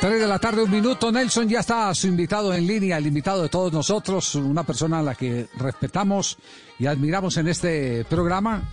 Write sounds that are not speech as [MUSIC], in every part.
3 de la tarde, un minuto. Nelson ya está su invitado en línea, el invitado de todos nosotros, una persona a la que respetamos y admiramos en este programa,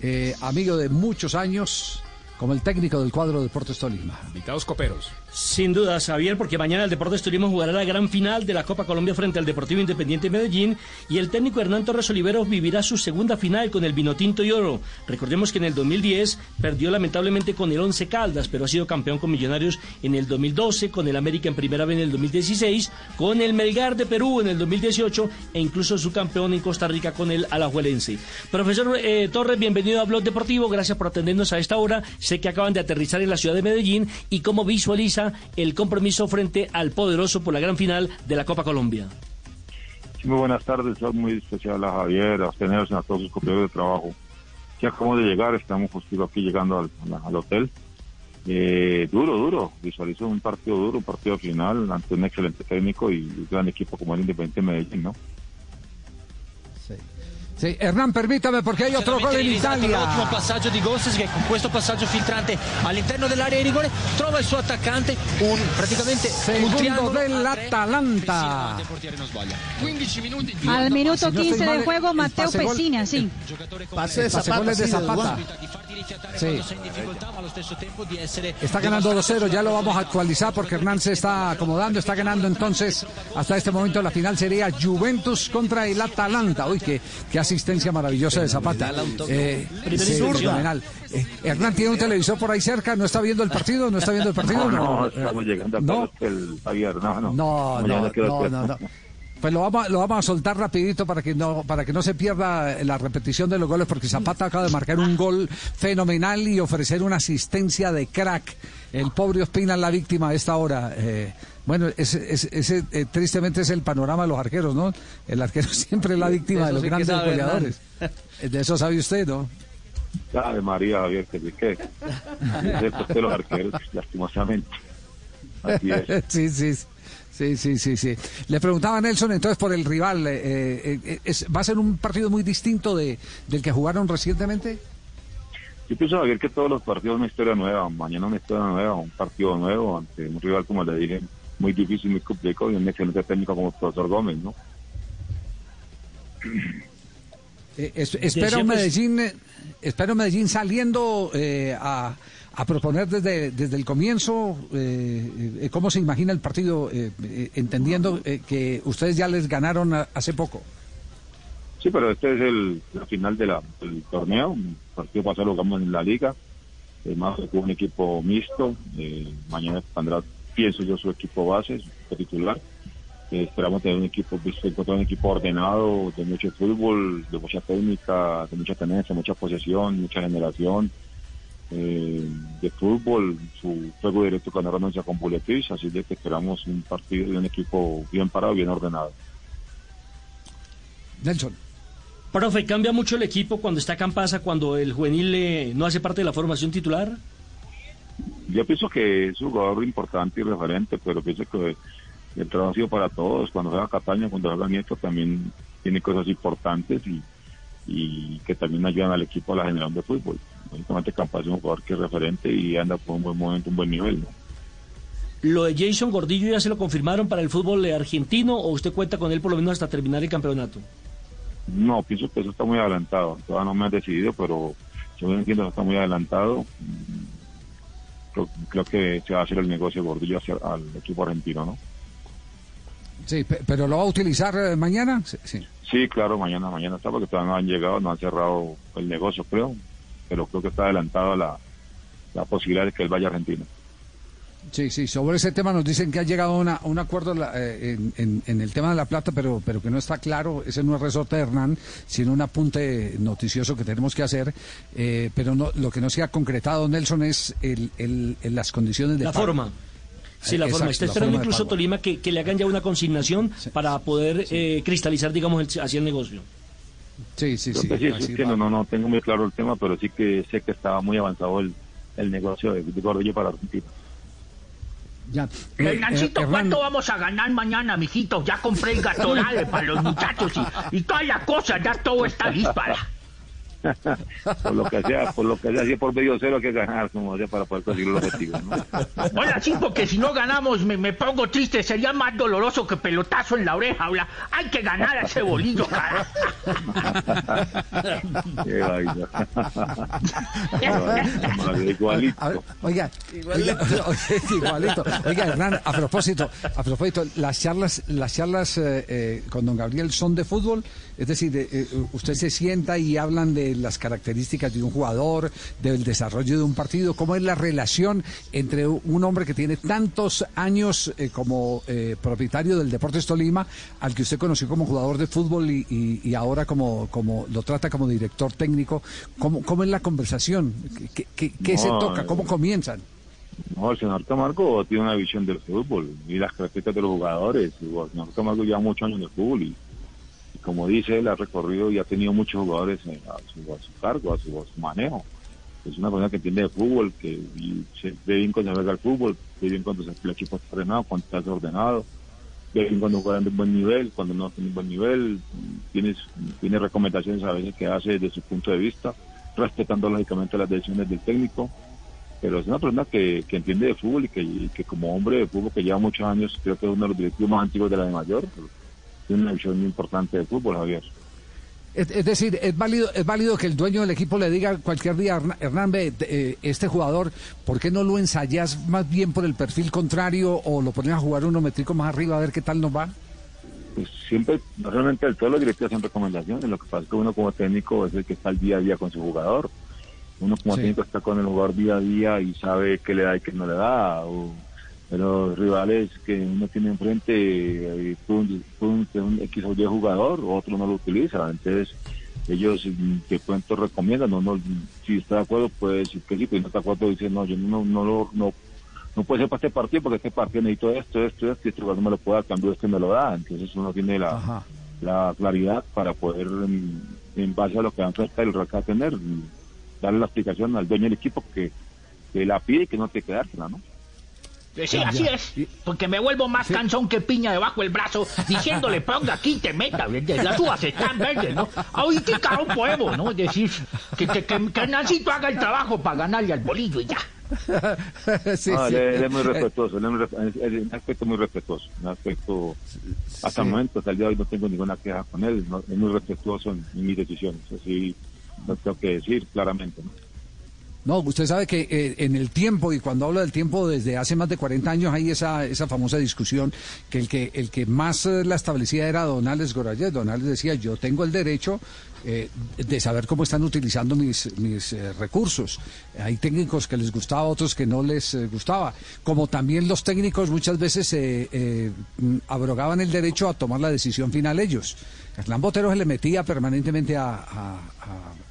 eh, amigo de muchos años, como el técnico del cuadro Deportes Tolima. Invitados coperos. Sin duda, Javier, porque mañana el Deportes Tolima jugará la gran final de la Copa Colombia frente al Deportivo Independiente Medellín y el técnico Hernán Torres Oliveros vivirá su segunda final con el Vinotinto y Oro. Recordemos que en el 2010 perdió lamentablemente con el Once Caldas, pero ha sido campeón con Millonarios en el 2012, con el América en primera vez en el 2016, con el Melgar de Perú en el 2018 e incluso su campeón en Costa Rica con el Alajuelense. Profesor eh, Torres, bienvenido a Blog Deportivo, gracias por atendernos a esta hora. Sé que acaban de aterrizar en la ciudad de Medellín y cómo visualiza el compromiso frente al poderoso por la gran final de la Copa Colombia. Muy buenas tardes, soy muy especial a Javier, a ustedes, a todos sus compañeros de trabajo. Ya acabamos de llegar, estamos justo aquí llegando al, al hotel. Eh, duro, duro, visualizo un partido duro, un partido final ante un excelente técnico y un gran equipo como el Independiente Medellín, ¿no? Sí, Hernán, permítame porque hay otro gol en Italia. L'ottimo passaggio di Gosses che con questo passaggio filtrante all'interno dell'area di rigore trova il suo attaccante, un praticamente un Segundo triangolo dell'Atalanta. Il portiere non sbaglia. 15 minuti di Al minuto si no estoy 15 mal, de juego, sí. giocatore con Pase goles de Zapata. Sì. in essere Está ganando 2-0, ya lo vamos a actualizar porque Hernán se está acomodando, está ganando entonces hasta este momento la final sería Juventus contra el Atalanta. Uy, qué, qué asistencia maravillosa de Zapata. Eh, sí, fenomenal. Eh, Hernán tiene un televisor por ahí cerca, ¿no está viendo el partido? ¿No está viendo el partido? No, no, estamos llegando No. hotel, Javier, no, no. No, no, no. Pues lo vamos, a- lo vamos a soltar rapidito para que no para que no se pierda la repetición de los goles porque Zapata acaba de marcar un gol fenomenal y ofrecer una asistencia de crack. El pobre Ospina es la víctima a esta hora. Eh, bueno, ese, ese- ese, eh, tristemente es el panorama de los arqueros, ¿no? El arquero [LAUGHS] siempre es la víctima de, los sí grandes sabe, goleadores. Eh, De eso sabe usted, ¿no? Ave María, Javier, que. Es de los arqueros, lastimosamente. Así es. [LAUGHS] sí, sí. Sí, sí, sí, sí. Le preguntaba a Nelson entonces por el rival. eh, eh, eh, es- ¿Va a ser un partido muy distinto de, del que jugaron recientemente? Yo pienso, Javier, que todos los partidos son una historia nueva. Mañana una historia nueva, un partido nuevo ante un rival, como le dije, muy difícil, muy complicado y un excelente técnico como el profesor Gómez, ¿no? Eh, es- Decíamos- Medellín, eh, espera un Medellín saliendo eh, a, a proponer desde, desde el comienzo eh, eh, cómo se imagina el partido, eh, entendiendo que ustedes ya les ganaron hace poco. Sí, pero este es el, final del torneo. El partido pasado lo jugamos en la liga. Además, fue un equipo mixto. Mañana tendrá, pienso yo, su equipo base, su titular. Esperamos tener un equipo, pues, un equipo ordenado, de mucho fútbol, de mucha técnica, de mucha tenencia, mucha posesión, mucha generación. Eh, de fútbol, su juego directo con renuncia con Buletis, así de que esperamos un partido y un equipo bien parado, bien ordenado. Nelson. Profe, ¿cambia mucho el equipo cuando está Campasa, cuando el juvenil eh, no hace parte de la formación titular? Yo pienso que es un jugador importante y referente, pero pienso que el trabajo ha sido para todos. Cuando juega Cataño, cuando juega Nieto, también tiene cosas importantes y, y que también ayudan al equipo a la generación de fútbol. Lógicamente, Campas es un jugador que es referente y anda por un buen momento, un buen nivel. ¿no? ¿Lo de Jason Gordillo ya se lo confirmaron para el fútbol argentino o usted cuenta con él por lo menos hasta terminar el campeonato? No, pienso que eso está muy adelantado. Todavía no me he decidido, pero yo entiendo que está muy adelantado. Creo, creo que se va a hacer el negocio Gordillo hacia al equipo argentino, ¿no? Sí, pe- pero lo va a utilizar eh, mañana. Sí, sí. Sí, claro, mañana, mañana está porque todavía no han llegado, no han cerrado el negocio, creo, pero creo que está adelantado la, la posibilidad de que él vaya a Argentina. Sí, sí, sobre ese tema nos dicen que ha llegado a un acuerdo la- eh, en, en- en el tema de la plata, pero, pero que no está claro, ese no es resorte de Hernán, sino un apunte noticioso que tenemos que hacer, eh, pero no, lo que no se ha concretado, Nelson, es el, el- el- las condiciones de La pago. forma. Sí, la forma. Está esperando incluso Tolima que, que, le hagan ya una consignación para poder eh, cristalizar, digamos, el, así el negocio. Sí, sí, sí. sí, no, no, no tengo muy claro el tema, pero sí que sé que estaba muy avanzado el, el negocio de, de para Argentina. Ya. Eh, eh ¿cuánto vamos a ganar mañana, mijito? Ya compré el gatorade para los muchachos y, y toda la cosa, ya todo está listo. [LAUGHS] Por lo que sea, por lo que sea, si por medio cero hay que ganar, como sea, para poder conseguir los objetivos. ¿no? [LAUGHS] Hola, sí, porque si no ganamos me, me, pongo triste, sería más doloroso que pelotazo en la oreja. Hola, hay que ganar a ese bolillo, cara. [LAUGHS] igualito. oiga, igualito. Oiga, Hernán, a propósito, a propósito, las charlas, las charlas eh, eh, con don Gabriel son de fútbol, es decir, eh, usted se sienta y hablan de las características de un jugador, del desarrollo de un partido, cómo es la relación entre un hombre que tiene tantos años eh, como eh, propietario del Deportes Tolima, al que usted conoció como jugador de fútbol y, ahora como, como lo trata como director técnico, ¿cómo, cómo es la conversación? ¿Qué, se toca? ¿Cómo comienzan? No, el señor Camargo tiene una visión del fútbol y las características de los jugadores. El señor Camargo lleva muchos años en el fútbol y como dice él, ha recorrido y ha tenido muchos jugadores a su, cargo, a su, manejo. Es una persona que entiende de fútbol, que se ve bien cuando juega el fútbol, ve bien cuando el equipo está ordenado, cuando está desordenado, ve bien cuando juega en buen nivel, cuando no tiene buen nivel, tiene, tiene recomendaciones a veces que hace desde su punto de vista, respetando lógicamente las decisiones del técnico pero es una persona que, que entiende de fútbol y que, como hombre de fútbol que lleva muchos años, creo que es uno de los directivos más antiguos de la de mayor, tiene una visión muy importante de fútbol, Javier. Es, decir, es válido, es válido que el dueño del equipo le diga cualquier día, Hernán, eh, este jugador, ¿por qué no lo ensayas más bien por el perfil contrario o lo pones a jugar uno metrico más arriba a ver qué tal nos va? Pues siempre, normalmente todos los directivos hacen recomendaciones, lo que pasa es que uno como técnico es el que está al día a día con su jugador. Uno como técnico está con el jugador día a día y sabe qué le da y qué no le da. O los rivales que uno tiene enfrente, eh, un, un, un X o Y jugador, otro no lo utiliza, entonces ellos que cuento recomiendan, no, no, si está de acuerdo puede decir que sí, pero si no está de acuerdo dice no, yo no, no, no, no, no puede ser para este partido porque este partido necesito esto, esto, esto, y este jugador no me lo puede dar, cambio este me lo da, entonces uno tiene la, la claridad para poder en, base a lo que va a el a tener, darle la explicación al dueño del equipo que, que la pide y que no te quedársela, ¿no? Sí, así es. Porque me vuelvo más cansón que piña debajo del brazo diciéndole [LAUGHS] ponga aquí te meta. Las uvas están verdes, ¿no? Ahorita caro podemos, ¿no? Es decir, que, que, que, que Nancito haga el trabajo para ganarle al bolillo y ya. [LAUGHS] sí, ah, sí. Él, es muy respetuoso, él es un aspecto muy respetuoso, un aspecto, hasta el momento, hasta el día de hoy no tengo ninguna queja con él, es muy respetuoso en, en mis decisiones, así lo tengo que decir claramente. ¿no? No, usted sabe que eh, en el tiempo, y cuando hablo del tiempo desde hace más de 40 años, hay esa, esa famosa discusión que el que, el que más eh, la establecía era Don Alex Gorayet. Don Alex decía, yo tengo el derecho eh, de saber cómo están utilizando mis, mis recursos. Hay técnicos que les gustaba, otros que no les gustaba. Como también los técnicos muchas veces mm, abrogaban el derecho a tomar la decisión final ellos. Hernán Botero se le metía permanentemente a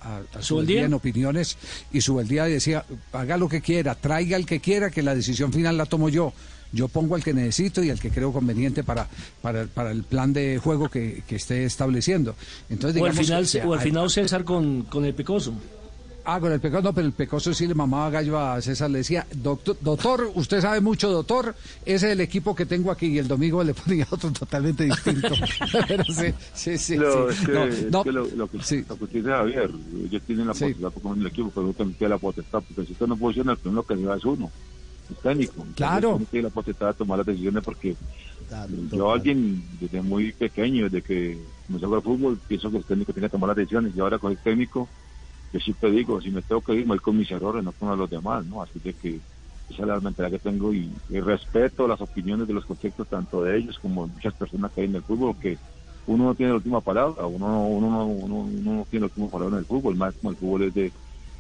a, su día en opiniones y su día decía, haga lo que quiera, traiga el que quiera, que la decisión final la tomo yo. Yo pongo al que necesito y al que creo conveniente para, para, para el plan de juego que, que esté estableciendo. Entonces, o al final, o al final César con, con el Picoso. Ah, con el pecoso, no, pero el pecoso sí le mamaba gallo a César, le decía, doctor, doctor, usted sabe mucho, doctor, ese es el equipo que tengo aquí, y el domingo le [LAUGHS] ponía otro totalmente distinto. [LAUGHS] pero sí, sí, sí. Lo, no, que, lo, lo, que, sí. lo que usted dice, Javier, ellos tienen la potestad sí. el equipo, pero usted tiene la potestad, porque si usted no funciona, el primero que va es uno, técnico. Claro. Usted tiene la potestad de tomar las decisiones porque claro, yo alguien desde muy pequeño, desde que comenzó a jugar fútbol, pienso que el técnico tiene que tomar las decisiones, y ahora con el técnico yo siempre digo, si me tengo que ir, me voy con mis errores, no con los demás, ¿no? Así de que esa es la mentalidad que tengo y, respeto las opiniones de los conceptos tanto de ellos como de muchas personas que hay en el fútbol, que uno no tiene la última palabra, uno, uno, uno, uno no tiene la última palabra en el fútbol, más como el fútbol es de,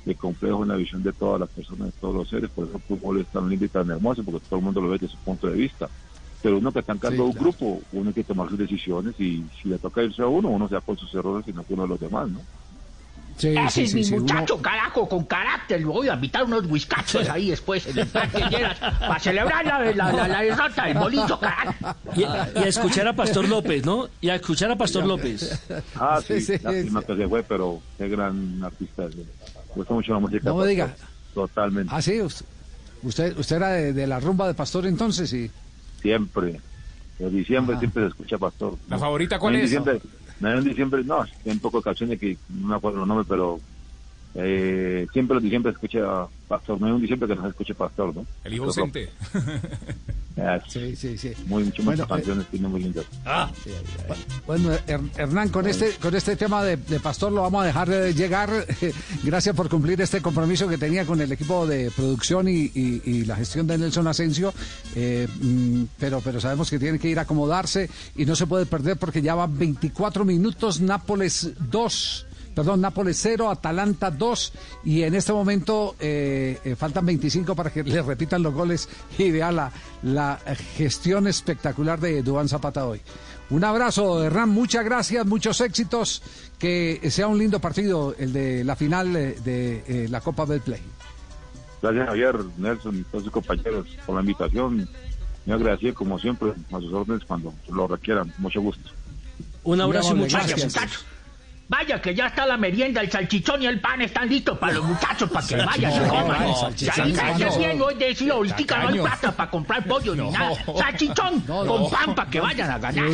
de complejo en la visión de todas las personas, de todos los seres, por eso el fútbol es tan lindo y tan hermoso, porque todo el mundo lo ve desde su punto de vista. Pero uno que está en cargo de un grupo, uno hay que tomar sus decisiones y si le toca irse a uno, uno sea con sus errores y no con uno de los demás, ¿no? Sí, Ese es mi muchacho, carajo, con carácter. Voy a invitar unos whiskachos ahí después en el parque [LAUGHS] Lleras para celebrar la, la, la, la derrota del bolillo, carajo. Y, a escuchar a Pastor López, ¿no? Y a escuchar a Pastor López. Ah, sí, sí lástima que se fue, pero qué gran artista. Me gusta mucho la música. No me diga. Totalmente. Ah, sí, usted, usted era de, la rumba de Pastor entonces, sí. Siempre. En diciembre siempre se escucha Pastor. ¿La favorita cuál es? En diciembre, no, poco de canciones que no me acuerdo los nombres, pero eh, siempre los diciembre escucha Pastor, no hay un diciembre que no se escuche Pastor, ¿no? El hijo ausente. [LAUGHS] sí, sí, sí. Muy, muchas bueno, canciones tiene muy lindas. Ah, bueno, Hernán, con este, con este tema de, Pastor lo vamos a dejar de llegar. [LAUGHS] Gracias por cumplir este compromiso que tenía con el equipo de producción y, y, la gestión de Nelson Asensio. Eh, mm, pero, pero sabemos que tiene que ir a acomodarse y no se puede perder porque ya van 24 minutos, Nápoles 2 perdón, Nápoles 0, Atalanta 2 y en este momento eh, eh, faltan 25 para que [LAUGHS] le repitan los goles y vea la, la gestión espectacular de Dubán Zapata hoy. Un abrazo, Hernán, muchas gracias, muchos éxitos, que sea un lindo partido el de la final de, eh, la Copa del Play. Gracias Javier, Nelson y todos sus compañeros por la invitación. Me agradecido como siempre a sus órdenes cuando lo requieran. Mucho gusto. Un abrazo y muchas gracias. Vaya que ya está la merienda, el salchichón y el pan están listos para los muchachos para que vayan, se coman. Ya bien, hoy decía, ahorita no hay plata para comprar pollo ni nada. Salchichón con pan para que vayan a ganar.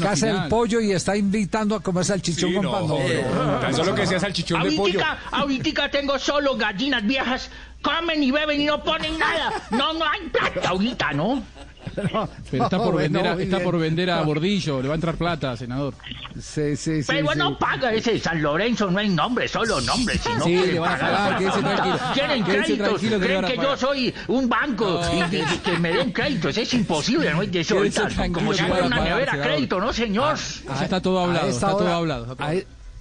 Casa el pollo y está invitando a comer salchichón con pan. Tan solo que sea salchichón de pollo. Ahorita tengo solo gallinas viejas, comen y beben y no ponen nada. No, no hay plata ahorita, ¿no? [LAUGHS] pero está por, [LAUGHS] vender, a, está por vender a Bordillo, le va a entrar plata, senador. Sí, sí, sí. Pero bueno, paga ese San Lorenzo, no hay nombre, solo nombre. Si no sí, le van a pagar, quédese tranquilo. Quieren créditos, creen que, yo soy un banco y que, me den créditos. Es imposible, ¿no? De eso, como si fuera una nevera crédito, ¿no, señor? Ah, está todo hablado, está todo hablado.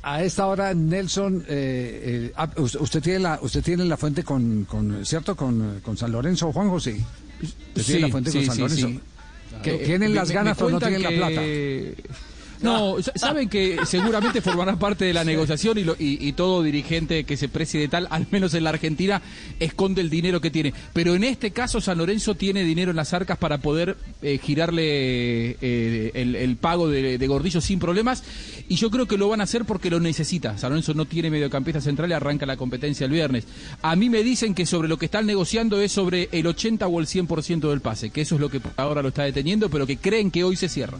A esta hora, Nelson, eh, eh, ah, usted tiene la usted tiene la fuente con, con cierto con, con San Lorenzo, Juan José. Sí, la fuente con San Lorenzo. ¿Tienen las ganas o no tienen la plata? No, saben que seguramente formará parte de la [LAUGHS] negociación y, y, todo dirigente que se preside tal, al menos en la Argentina, esconde el dinero que tiene. Pero en este caso San Lorenzo tiene dinero en las arcas para poder eh, girarle eh, el, pago de, Gordillo sin problemas y yo creo que lo van a hacer porque lo necesita. San Lorenzo no tiene mediocampista central y arranca la competencia el viernes. A mí me dicen que sobre lo que están negociando es sobre el 80 o el 100% del pase, que eso es lo que ahora lo está deteniendo, pero que creen que hoy se cierra.